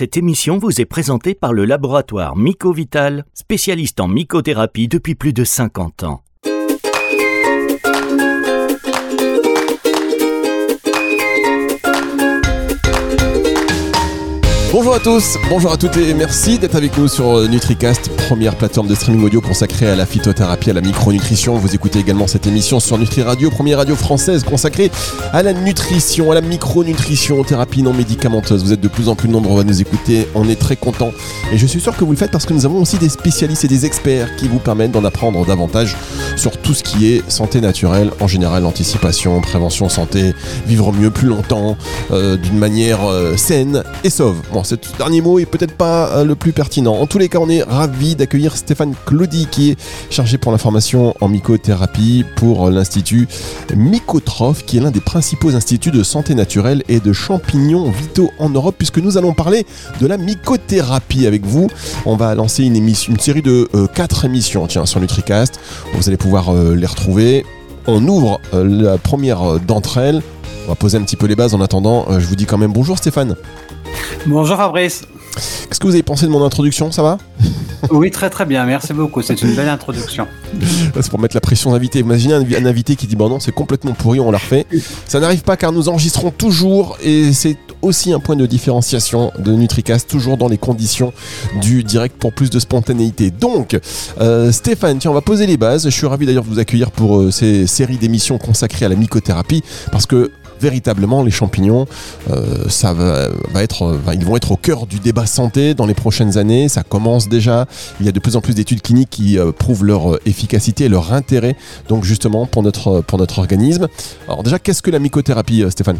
cette émission vous est présentée par le laboratoire Mycovital, spécialiste en mycothérapie depuis plus de 50 ans. Bonjour à tous, bonjour à toutes et merci d'être avec nous sur euh, NutriCast, première plateforme de streaming audio consacrée à la phytothérapie, à la micronutrition. Vous écoutez également cette émission sur Nutri Radio, première radio française consacrée à la nutrition, à la micronutrition, thérapie non médicamenteuse. Vous êtes de plus en plus nombreux à nous écouter, on est très content et je suis sûr que vous le faites parce que nous avons aussi des spécialistes et des experts qui vous permettent d'en apprendre davantage sur tout ce qui est santé naturelle, en général anticipation, prévention santé, vivre mieux plus longtemps, euh, d'une manière euh, saine et sauve. Ce dernier mot est peut-être pas euh, le plus pertinent. En tous les cas, on est ravi d'accueillir Stéphane Claudy qui est chargé pour l'information en mycothérapie pour l'Institut Mycotrophe, qui est l'un des principaux instituts de santé naturelle et de champignons vitaux en Europe, puisque nous allons parler de la mycothérapie avec vous. On va lancer une, série de 4 émissions tiens, sur NutriCast. Vous allez pouvoir les retrouver. On ouvre la première d'entre elles. On va poser un petit peu les bases en attendant. je vous dis quand même bonjour Stéphane. Bonjour Fabrice. Qu'est-ce que vous avez pensé de mon introduction Ça va? Oui, très très bien, merci beaucoup. C'est une belle introduction. C'est pour mettre la pression d'invité. Imaginez un, invité qui dit Bon, non, c'est complètement pourri, on la refait. Ça n'arrive pas car nous enregistrons toujours et c'est aussi un point de différenciation de NutriCast, toujours dans les conditions du direct pour plus de spontanéité. Donc, euh, Stéphane, tiens, on va poser les bases. Je suis ravi d'ailleurs de vous accueillir pour euh, ces séries d'émissions consacrées à la mycothérapie parce que véritablement les champignons, euh, ils vont être au cœur du débat santé dans les prochaines années. Ça commence déjà. Il y a de plus en plus d'études cliniques qui euh, prouvent leur euh, efficacité et leur intérêt. Donc justement pour notre pour notre organisme. Alors déjà, qu'est-ce que la mycothérapie, Stéphane?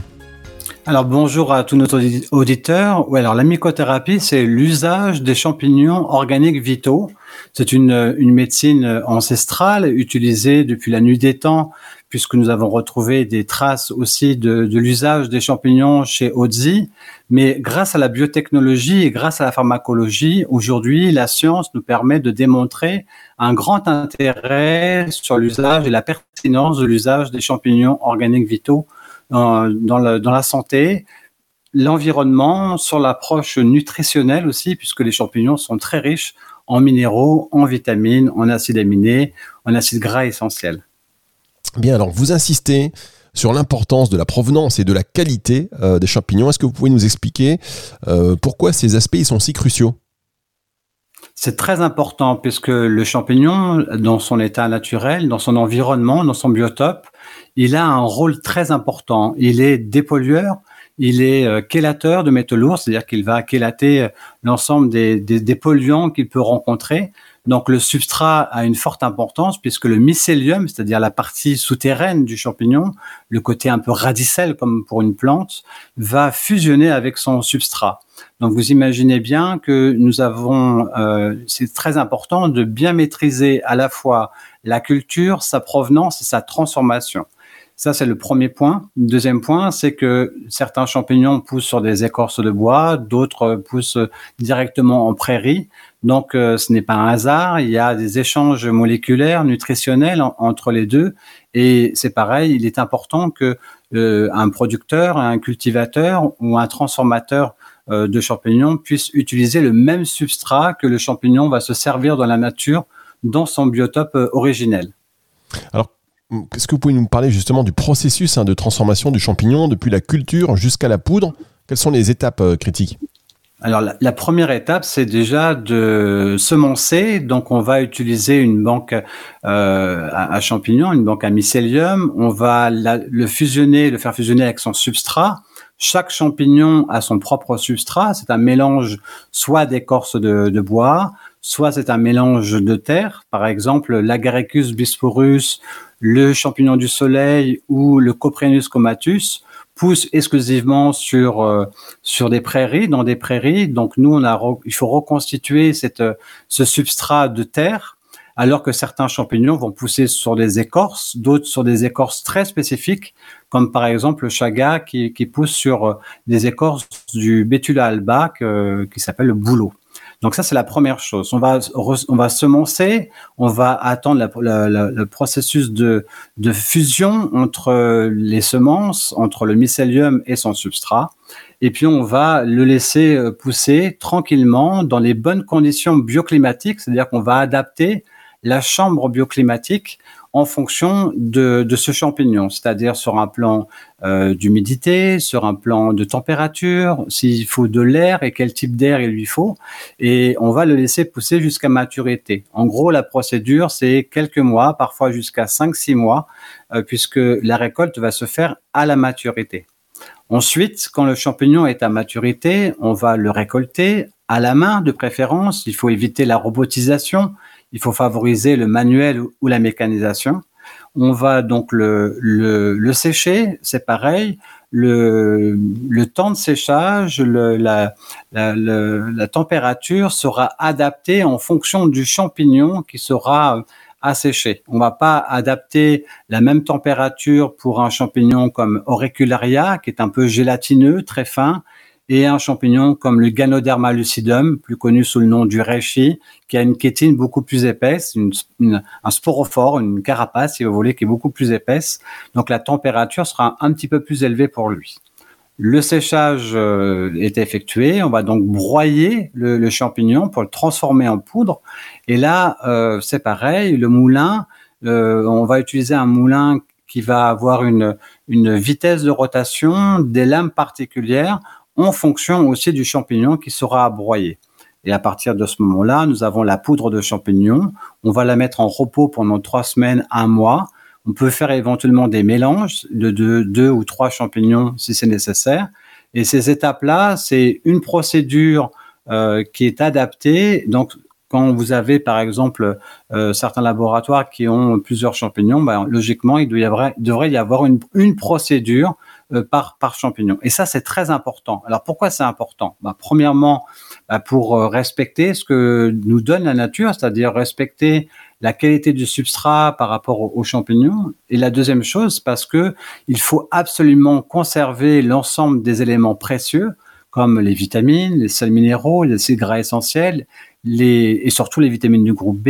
Alors bonjour à tous nos auditeurs. Oui, alors la mycothérapie, c'est l'usage des champignons organiques vitaux. C'est une, une médecine ancestrale utilisée depuis la nuit des temps puisque nous avons retrouvé des traces aussi de, de l'usage des champignons chez Ozzy. Mais grâce à la biotechnologie et grâce à la pharmacologie, aujourd'hui, la science nous permet de démontrer un grand intérêt sur l'usage et la pertinence de l'usage des champignons organiques vitaux dans, dans, dans la santé, l'environnement, sur l'approche nutritionnelle aussi, puisque les champignons sont très riches en minéraux, en vitamines, en acides aminés, en acides gras essentiels. Bien, alors vous insistez sur l'importance de la provenance et de la qualité euh, des champignons. Est-ce que vous pouvez nous expliquer euh, pourquoi ces aspects sont si cruciaux? C'est très important puisque le champignon, dans son état naturel, dans son environnement, dans son biotope, il a un rôle très important. Il est dépollueur, il est euh, chélateur de métaux lourds, c'est-à-dire qu'il va chélater l'ensemble des, des polluants qu'il peut rencontrer. Donc le substrat a une forte importance puisque le mycélium, c'est-à-dire la partie souterraine du champignon, le côté un peu radicelle comme pour une plante, va fusionner avec son substrat. Donc vous imaginez bien que nous avons, euh, c'est très important de bien maîtriser à la fois la culture, sa provenance et sa transformation. Ça, c'est le premier point. Deuxième point, c'est que certains champignons poussent sur des écorces de bois, d'autres poussent directement en prairie. Donc, euh, ce n'est pas un hasard. Il y a des échanges moléculaires, nutritionnels entre les deux. Et c'est pareil, il est important que euh, un producteur, un cultivateur ou un transformateur euh, de champignons puisse utiliser le même substrat que le champignon va se servir dans la nature, dans son biotope originel. Alors, est-ce que vous pouvez nous parler justement du processus hein, de transformation du champignon depuis la culture jusqu'à la poudre? Quelles sont les étapes euh, critiques? Alors la, première étape, c'est déjà de semencer. Donc on va utiliser une banque euh, à, champignons, une banque à mycélium. On va le fusionner, le faire fusionner avec son substrat. Chaque champignon a son propre substrat. C'est un mélange soit d'écorce de, de bois, soit c'est un mélange de terre. Par exemple, l'Agaricus bisporus le champignon du soleil ou le Coprinus comatus poussent exclusivement sur euh, sur des prairies, dans des prairies. Donc nous, on a il faut reconstituer cette ce substrat de terre, alors que certains champignons vont pousser sur des écorces, d'autres sur des écorces très spécifiques, comme par exemple le chaga qui, qui pousse sur euh, des écorces du Betula alba qui s'appelle le bouleau. Donc ça, c'est la première chose. On va, on va semencer, on va attendre le processus de, de fusion entre les semences, entre le mycélium et son substrat. et puis on va le laisser euh, pousser tranquillement dans les bonnes conditions bioclimatiques, c'est-à-dire qu'on va adapter la chambre bioclimatique en fonction de, ce champignon, c'est-à-dire sur un plan euh, d'humidité, sur un plan de température, s'il faut de l'air et quel type d'air il lui faut, et on va le laisser pousser jusqu'à maturité. En gros, la procédure, c'est quelques mois, parfois jusqu'à 5-6 mois, euh, puisque la récolte va se faire à la maturité. Ensuite, quand le champignon est à maturité, on va le récolter à la main de préférence. Il faut éviter la robotisation il faut favoriser le manuel ou la mécanisation. On va donc le, le, sécher, c'est pareil. Le, le, temps de séchage, le, la, la, la, température sera adaptée en fonction du champignon qui sera asséché. On va pas adapter la même température pour un champignon comme Auricularia, qui est un peu gélatineux, très fin, et un champignon comme le Ganoderma lucidum, plus connu sous le nom du reishi, qui a une kétine beaucoup plus épaisse, un sporophore, une carapace, si vous voulez, qui est beaucoup plus épaisse. Donc la température sera un petit peu plus élevée pour lui. Le séchage euh, est effectué. On va donc broyer le, champignon pour le transformer en poudre. Et là, euh, c'est pareil. Le moulin, euh, on va utiliser un moulin qui va avoir une vitesse de rotation, des lames particulières en fonction aussi du champignon qui sera broyé. Et à partir de ce moment-là, nous avons la poudre de champignon. On va la mettre en repos pendant trois semaines, un mois. On peut faire éventuellement des mélanges de deux, ou trois champignons si c'est nécessaire. Et ces étapes-là, c'est une procédure euh, qui est adaptée. Donc, quand vous avez, par exemple, euh, certains laboratoires qui ont plusieurs champignons, ben, logiquement, il, devrait y avoir une, procédure par, par champignon. Et ça, c'est très important. Alors pourquoi c'est important? Bah, Premièrement, bah, pour euh, respecter ce que nous donne la nature, c'est-à-dire respecter la qualité du substrat par rapport aux, champignons. Et la deuxième chose, parce que il faut absolument conserver l'ensemble des éléments précieux, comme les vitamines, les sels minéraux, les acides gras essentiels, et surtout les vitamines du groupe B,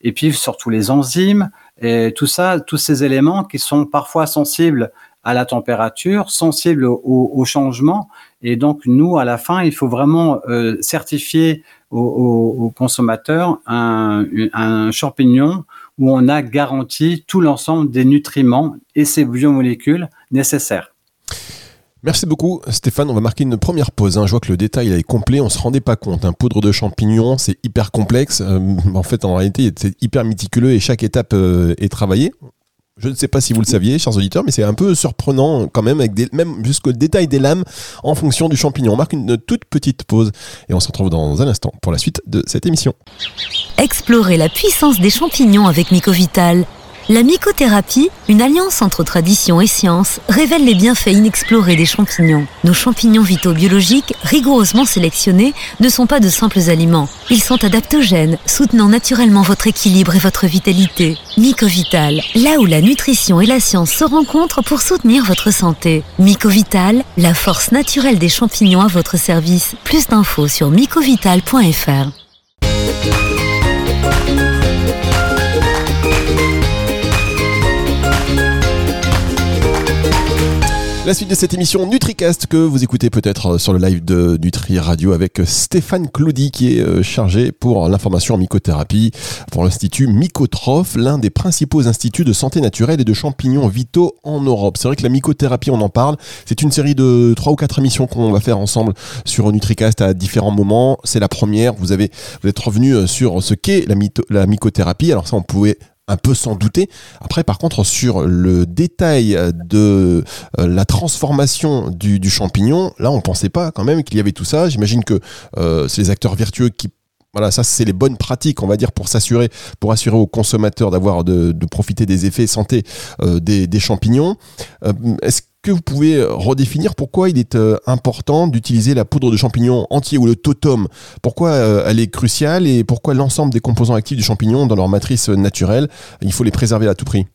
et puis surtout les enzymes, et tout ça, tous ces éléments qui sont parfois sensibles à la température, sensible au, au, changement. Et donc, nous, à la fin, il faut vraiment euh, certifier aux, consommateurs un, champignon où on a garanti tout l'ensemble des nutriments et ces biomolécules nécessaires. Merci beaucoup Stéphane, on va marquer une première pause. Hein. Je vois que le détail est complet, on se rendait pas compte. Un Poudre de champignons, c'est hyper complexe. Euh, en fait, en réalité, c'est hyper méticuleux et chaque étape euh, est travaillée. Je ne sais pas si vous le saviez, chers auditeurs, mais c'est un peu surprenant quand même, avec même jusqu'au détail des lames en fonction du champignon. On marque une toute petite pause et on se retrouve dans un instant pour la suite de cette émission. Explorez la puissance des champignons avec Mycovital. La mycothérapie, une alliance entre tradition et science, révèle les bienfaits inexplorés des champignons. Nos champignons vitaux biologiques, rigoureusement sélectionnés, ne sont pas de simples aliments. Ils sont adaptogènes, soutenant naturellement votre équilibre et votre vitalité. Mycovital, là où la nutrition et la science se rencontrent pour soutenir votre santé. Mycovital, la force naturelle des champignons à votre service. Plus d'infos sur mycovital.fr. La suite de cette émission NutriCast que vous écoutez peut-être sur le live de Nutri Radio avec Stéphane Claudy qui est euh, chargé pour l'information en mycothérapie pour l'Institut Mycotrophe, l'un des principaux instituts de santé naturelle et de champignons vitaux en Europe. C'est vrai que la mycothérapie, on en parle. C'est une série de trois ou quatre émissions qu'on va faire ensemble sur NutriCast à différents moments. C'est la première. Vous êtes revenu euh, sur ce qu'est la, la mycothérapie. Alors ça, on pouvait un peu sans douter. Après, par contre, sur le détail de euh, la transformation du, champignon, là, on pensait pas quand même qu'il y avait tout ça. J'imagine que euh, c'est les acteurs vertueux qui voilà, ça c'est les bonnes pratiques, on va dire, pour s'assurer, pour assurer aux consommateurs d'avoir de, profiter des effets santé euh, des, champignons. Est-ce que vous pouvez redéfinir pourquoi il est euh, important d'utiliser la poudre de champignon entier ou le totum Pourquoi euh, elle est cruciale et pourquoi l'ensemble des composants actifs du champignon dans leur matrice naturelle, il faut les préserver à tout prix?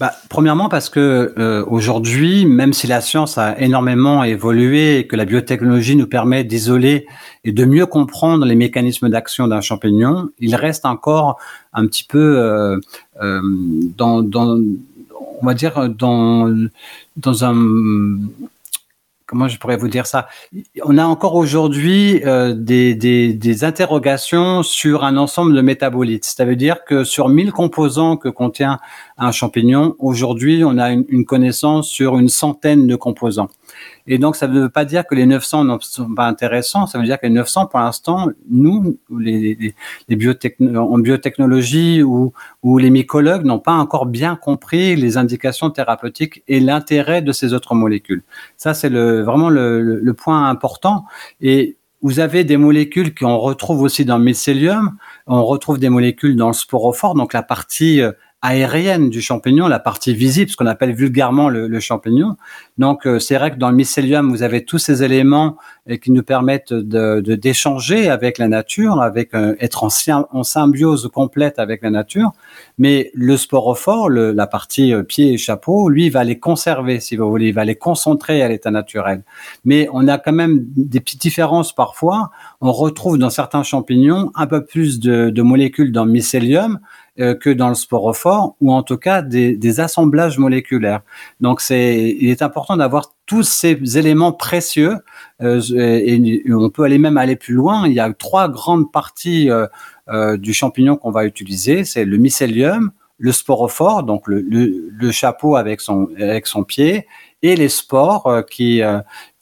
Bah, premièrement parce que euh, aujourd'hui, même si la science a énormément évolué et que la biotechnologie nous permet d'isoler et de mieux comprendre les mécanismes d'action d'un champignon, il reste encore un petit peu dans, dans on va dire, dans, dans un comment je pourrais vous dire ça? On a encore aujourd'hui euh, des, interrogations sur un ensemble de métabolites. Ça veut dire que sur 1000 composants que contient un champignon, aujourd'hui, on a une, connaissance sur une centaine de composants. Et donc, ça ne veut pas dire que les 900 ne sont pas intéressants. Ça veut dire que les 900, pour l'instant, nous, les, les, en biotechnologie ou, les mycologues n'ont pas encore bien compris les indications thérapeutiques et l'intérêt de ces autres molécules. Ça, c'est vraiment le, le, point important. Et vous avez des molécules qu'on retrouve aussi dans le mycélium. On retrouve des molécules dans le sporophore, donc la partie euh, aérienne du champignon, la partie visible, ce qu'on appelle vulgairement le, champignon. Donc euh, c'est vrai que dans le mycélium, vous avez tous ces éléments euh, qui nous permettent de d'échanger avec la nature, avec euh, être en, en, symbiose complète avec la nature. Mais le sporophore, la partie pied et chapeau, lui, va les conserver, si vous voulez, il va les concentrer à l'état naturel. Mais on a quand même des petites différences parfois. On retrouve dans certains champignons un peu plus de, de molécules dans le mycélium que dans le sporophore, ou en tout cas des, assemblages moléculaires. Donc, c'est, il est important d'avoir tous ces éléments précieux, euh, et, on peut aller même aller plus loin. Il y a trois grandes parties euh, euh du champignon qu'on va utiliser. C'est le mycélium, le sporophore, donc le, le, le, chapeau avec son, avec son pied, et les spores qui,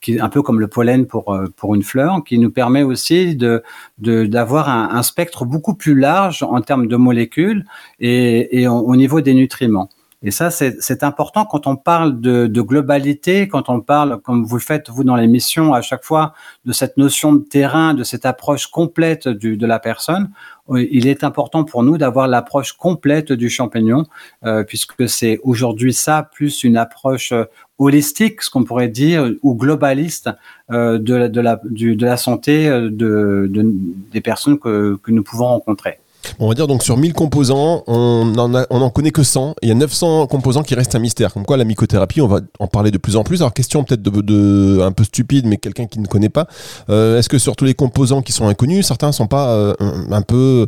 qui un peu comme le pollen pour euh, pour une fleur, qui nous permet aussi de d'avoir un, un, spectre beaucoup plus large en termes de molécules et, au niveau des nutriments. Et ça, c'est important quand on parle de, de, globalité, quand on parle, comme vous le faites vous dans l'émission à chaque fois, de cette notion de terrain, de cette approche complète de la personne. Il est important pour nous d'avoir l'approche complète du champignon, euh, puisque c'est aujourd'hui ça, plus une approche holistique, ce qu'on pourrait dire, ou globaliste euh, de, la, de, la, du, de la santé euh, de, de, des personnes que, que nous pouvons rencontrer. On va dire donc sur 1000 composants, on en, a, on en connaît que 100. Il y a 900 composants qui restent un mystère. Comme quoi la mycothérapie, on va en parler de plus en plus. Alors question peut-être de, de, un peu stupide, mais quelqu'un qui ne connaît pas. Euh, Est-ce que sur tous les composants qui sont inconnus, certains sont pas euh, un peu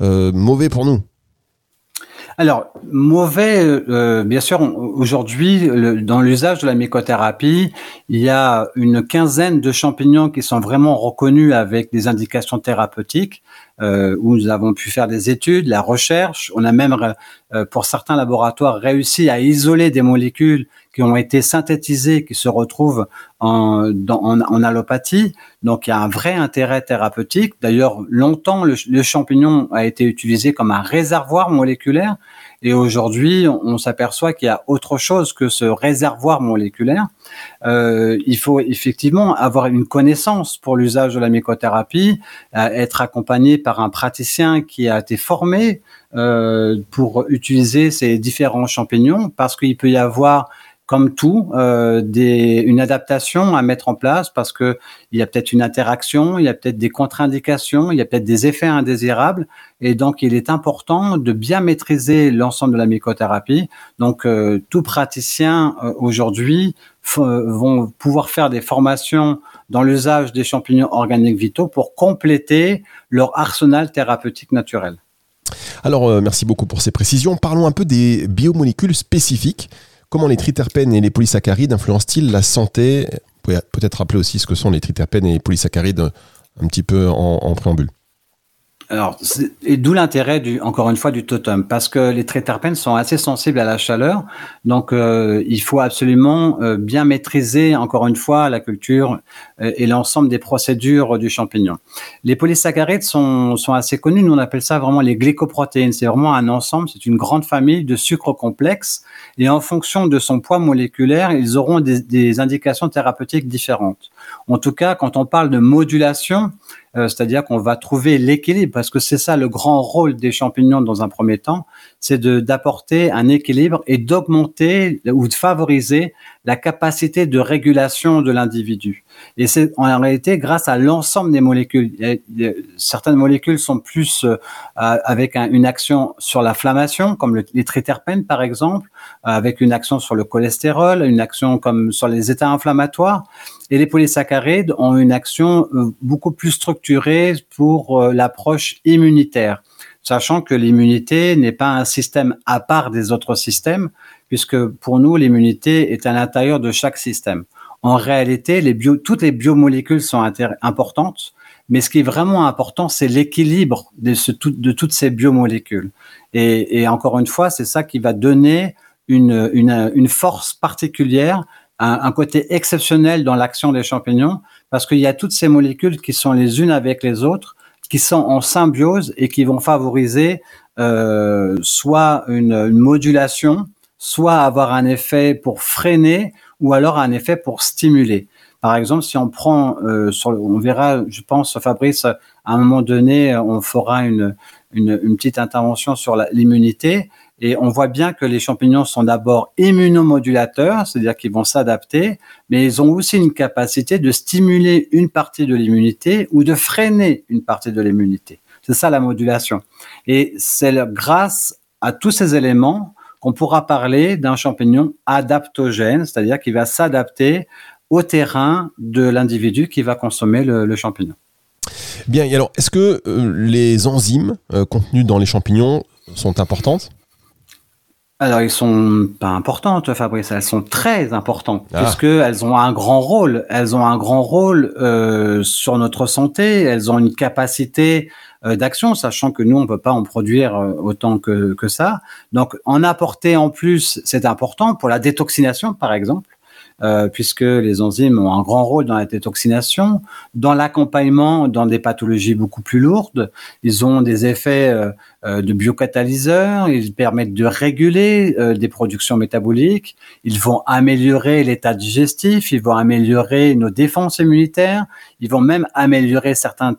euh, mauvais pour nous? Alors, mauvais, euh, bien sûr, aujourd'hui, dans l'usage de la mycothérapie, il y a une quinzaine de champignons qui sont vraiment reconnus avec des indications thérapeutiques, euh, où nous avons pu faire des études, la recherche. On a même, euh, pour certains laboratoires, réussi à isoler des molécules qui ont été synthétisées, qui se retrouvent en, en, en, allopathie. Donc il y a un vrai intérêt thérapeutique. D'ailleurs, longtemps, le, le, champignon a été utilisé comme un réservoir moléculaire. Et aujourd'hui, on, s'aperçoit qu'il y a autre chose que ce réservoir moléculaire. Euh, il faut effectivement avoir une connaissance pour l'usage de la mycothérapie, être accompagné par un praticien qui a été formé euh, pour utiliser ces différents champignons, parce qu'il peut y avoir comme tout, euh, une adaptation à mettre en place parce que il y a peut-être une interaction, il y a peut-être des contre-indications, il y a peut-être des effets indésirables, et donc il est important de bien maîtriser l'ensemble de la mycothérapie. Donc euh, tout praticien euh, aujourd'hui vont pouvoir faire des formations dans l'usage des champignons organiques vitaux pour compléter leur arsenal thérapeutique naturel. Alors, euh, merci beaucoup pour ces précisions. Parlons un peu des biomolécules spécifiques Comment les triterpènes et les polysaccharides influencent-ils la santé? Vous pouvez peut-être rappeler aussi ce que sont les triterpènes et les polysaccharides un petit peu en, en préambule. Alors, d'où l'intérêt du, encore une fois, du totem, parce que les triterpènes sont assez sensibles à la chaleur, donc euh, il faut absolument euh, bien maîtriser, encore une fois, la culture euh, et l'ensemble des procédures du champignon. Les polysaccharides sont, sont assez connus, nous on appelle ça vraiment les glycoprotéines. C'est vraiment un ensemble, c'est une grande famille de sucres complexes, et en fonction de son poids moléculaire, ils auront des, des indications thérapeutiques différentes. En tout cas, quand on parle de modulation, euh, c'est-à-dire qu'on va trouver l'équilibre, parce que c'est ça le grand rôle des champignons dans un premier temps, c'est d'apporter un équilibre et d'augmenter ou de favoriser la capacité de régulation de l'individu. Et c'est en réalité grâce à l'ensemble des molécules. certaines molécules sont plus euh, avec une action sur l'inflammation, comme les triterpènes par exemple, avec une action sur le cholestérol, une action comme sur les états inflammatoires. Et les polysaccharides ont une action euh, beaucoup plus structurée pour euh, l'approche immunitaire, sachant que l'immunité n'est pas un système à part des autres systèmes, puisque pour nous, l'immunité est à l'intérieur de chaque système. En réalité, les bio, toutes les biomolécules sont importantes, mais ce qui est vraiment important, c'est l'équilibre de, toutes ces biomolécules. Et, encore une fois, c'est ça qui va donner une force particulière, un, un, côté exceptionnel dans l'action des champignons, parce qu'il y a toutes ces molécules qui sont les unes avec les autres, qui sont en symbiose et qui vont favoriser euh, soit une, une, modulation, soit avoir un effet pour freiner, ou alors un effet pour stimuler. Par exemple, si on prend, euh, sur, on verra, je pense, Fabrice, à un moment donné, on fera une, une, une petite intervention sur l'immunité. Et on voit bien que les champignons sont d'abord immunomodulateurs, c'est-à-dire qu'ils vont s'adapter, mais ils ont aussi une capacité de stimuler une partie de l'immunité ou de freiner une partie de l'immunité. C'est ça la modulation. Et c'est grâce à tous ces éléments qu'on pourra parler d'un champignon adaptogène, c'est-à-dire qui va s'adapter au terrain de l'individu qui va consommer le, le champignon. Bien, et alors est-ce que euh, les enzymes euh, contenues dans les champignons sont importantes? Alors, ils sont pas importantes, Fabrice. Elles sont très importantes ah. puisque elles ont un grand rôle. Elles ont un grand rôle euh, sur notre santé. Elles ont une capacité euh, d'action, sachant que nous, on peut pas en produire euh, autant que, que ça. Donc, en apporter en plus, c'est important pour la détoxination, par exemple. Euh, puisque les enzymes ont un grand rôle dans la détoxination, dans l'accompagnement dans des pathologies beaucoup plus lourdes. Ils ont des effets euh, euh de biocatalyseurs, ils permettent de réguler euh, des productions métaboliques, ils vont améliorer l'état digestif, ils vont améliorer nos défenses immunitaires, ils vont même améliorer certains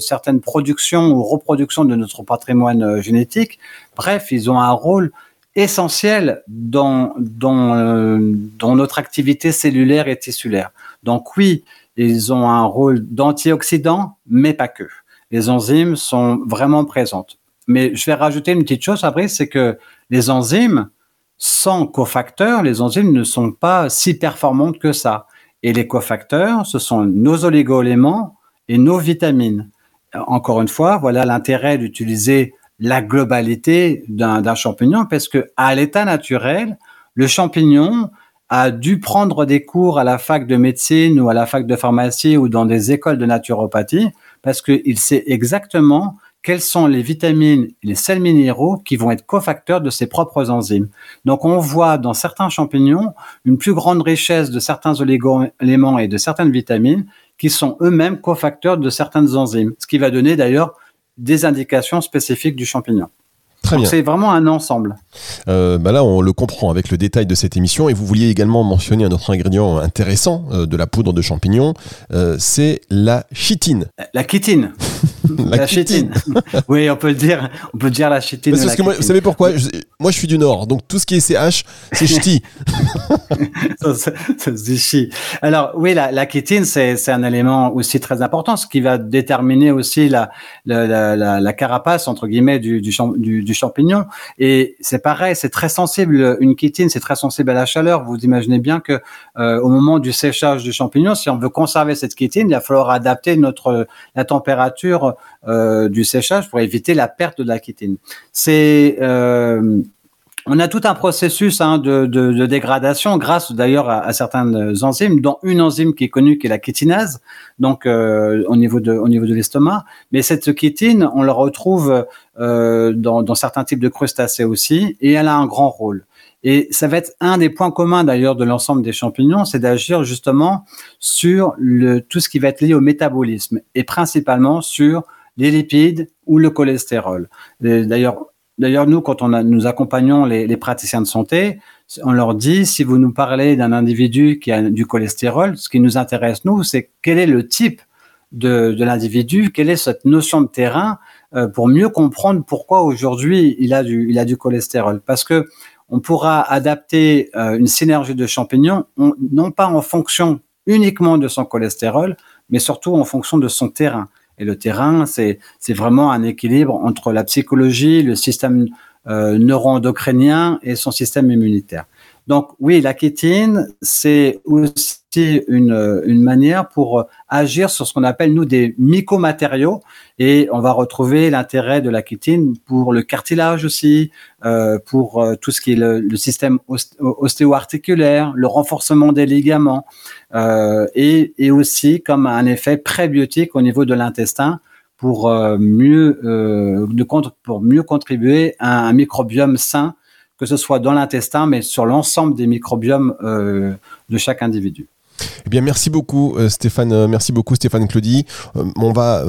certaines productions ou reproductions de notre patrimoine génétique. Bref, ils ont un rôle essentiel dans, dans, euh, dans notre activité cellulaire et tissulaire. Donc oui, ils ont un rôle d'antioxydant, mais pas que. Les enzymes sont vraiment présentes. Mais je vais rajouter une petite chose après, c'est que les enzymes, sans cofacteurs, les enzymes ne sont pas si performantes que ça. Et les cofacteurs, ce sont nos oligoéléments et nos vitamines. Encore une fois, voilà l'intérêt d'utiliser la globalité d'un champignon parce que à l'état naturel, le champignon a dû prendre des cours à la fac de médecine ou à la fac de pharmacie ou dans des écoles de naturopathie parce qu'il sait exactement quelles sont les vitamines, les sels minéraux qui vont être cofacteurs de ses propres enzymes. Donc on voit dans certains champignons une plus grande richesse de certains oligo-éléments et de certaines vitamines qui sont eux-mêmes cofacteurs de certaines enzymes, ce qui va donner d'ailleurs des indications spécifiques du champignon. Très bien. C'est vraiment un ensemble. Euh, bah là, on le comprend avec le détail de cette émission. Et vous vouliez également mentionner un autre ingrédient intéressant euh, de la poudre de champignon, euh, c'est la chitine. La chitine. la, chitine. oui, on peut le dire. On peut dire la chitine. Parce que moi, vous savez pourquoi Moi, je suis du Nord, donc tout ce qui est CH, c'est ch'ti. c'est chi. Alors oui, la, la chitine, c'est un élément aussi très important, ce qui va déterminer aussi la, la, la, la carapace entre guillemets du, du, du, du champignon. Et c'est pareil, c'est très sensible. Une chitine, c'est très sensible à la chaleur. Vous imaginez bien que euh, au moment du séchage du champignon, si on veut conserver cette chitine, il va falloir adapter notre la température euh, du séchage pour éviter la perte de la chitine. Euh, on a tout un processus hein, de, dégradation grâce d'ailleurs à, certaines enzymes, dont une enzyme qui est connue qui est la chitinase, donc euh, au niveau de l'estomac. Mais cette chitine, on la retrouve dans, certains types de crustacés aussi, et elle a un grand rôle. Et ça va être un des points communs d'ailleurs de l'ensemble des champignons, c'est d'agir justement sur tout ce qui va être lié au métabolisme et principalement sur les lipides ou le cholestérol. D'ailleurs, D'ailleurs, nous, quand on nous accompagnons les, praticiens de santé, on leur dit, si vous nous parlez d'un individu qui a du cholestérol, ce qui nous intéresse, nous, c'est quel est le type de, de l'individu, quelle est cette notion de terrain, euh, pour mieux comprendre pourquoi aujourd'hui il a du, il a du cholestérol. Parce que on pourra adapter euh, une synergie de champignons, on, non pas en fonction uniquement de son cholestérol, mais surtout en fonction de son terrain. Et le terrain, c'est vraiment un équilibre entre la psychologie, le système euh, neuroendocrinien et son système immunitaire. Donc oui, la kétine, c'est aussi une, manière pour agir sur ce qu'on appelle nous des mycomatériaux. Et on va retrouver l'intérêt de la kétine pour le cartilage aussi, euh, pour euh, tout ce qui est le, système ostéo-articulaire, le renforcement des ligaments euh, et, aussi comme un effet prébiotique au niveau de l'intestin pour pour mieux contribuer à un microbiome sain que ce soit dans l'intestin, mais sur l'ensemble des microbiomes euh, de chaque individu. Eh bien, merci beaucoup, euh, Stéphane. Euh, merci beaucoup, Stéphane Claudie. on va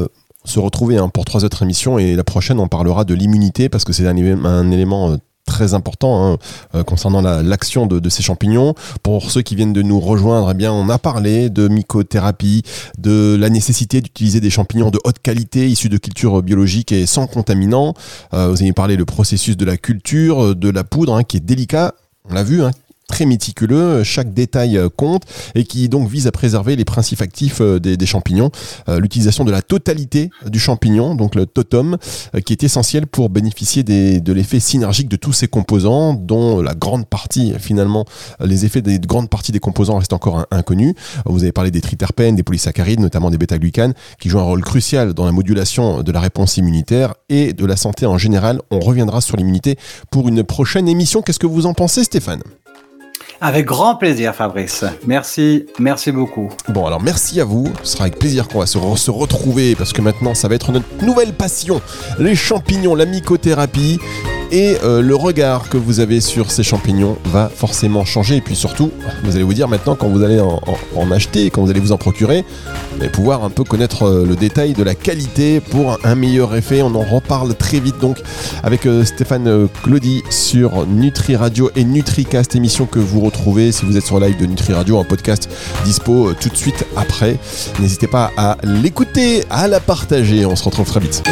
se retrouver hein, pour trois autres émissions et la prochaine, on parlera de l'immunité parce que c'est un, un, élément très important hein, euh, concernant l'action de, ces champignons. Pour ceux qui viennent de nous rejoindre, eh bien, on a parlé de mycothérapie, de la nécessité d'utiliser des champignons de haute qualité issus de cultures biologiques et sans contaminants. Euh, vous avez parlé le processus de la culture, de la poudre, hein, qui est délicat. On l'a vu, hein, très méticuleux, chaque détail euh, compte et qui donc vise à préserver les principes actifs euh, des, champignons. Euh, l'utilisation de la totalité du champignon, donc le totum, qui est essentiel pour bénéficier de l'effet synergique de tous ces composants, dont la grande partie, finalement, les effets des grandes parties des composants restent encore inconnus. Vous avez parlé des triterpènes, des polysaccharides, notamment des bêta-glucanes, qui jouent un rôle crucial dans la modulation de la réponse immunitaire et de la santé en général. On reviendra sur l'immunité pour une prochaine émission. Qu'est-ce que vous en pensez, Stéphane? Avec grand plaisir, Fabrice. Merci, merci beaucoup. Bon, alors merci à vous. Ce sera avec plaisir qu'on va se, retrouver parce que maintenant, ça va être notre nouvelle passion les champignons, la mycothérapie et euh, le regard que vous avez sur ces champignons va forcément changer. Et puis surtout, vous allez vous dire maintenant, quand vous allez en, acheter, quand vous allez vous en procurer, vous allez pouvoir un peu connaître euh, le détail de la qualité pour un meilleur effet. On en reparle très vite donc avec euh, Stéphane Claudie sur Nutri Radio et NutriCast, émission que vous retrouvez si vous êtes sur live de Nutri Radio, un podcast dispo tout de suite après. N'hésitez pas à l'écouter, à la partager. On se retrouve très vite.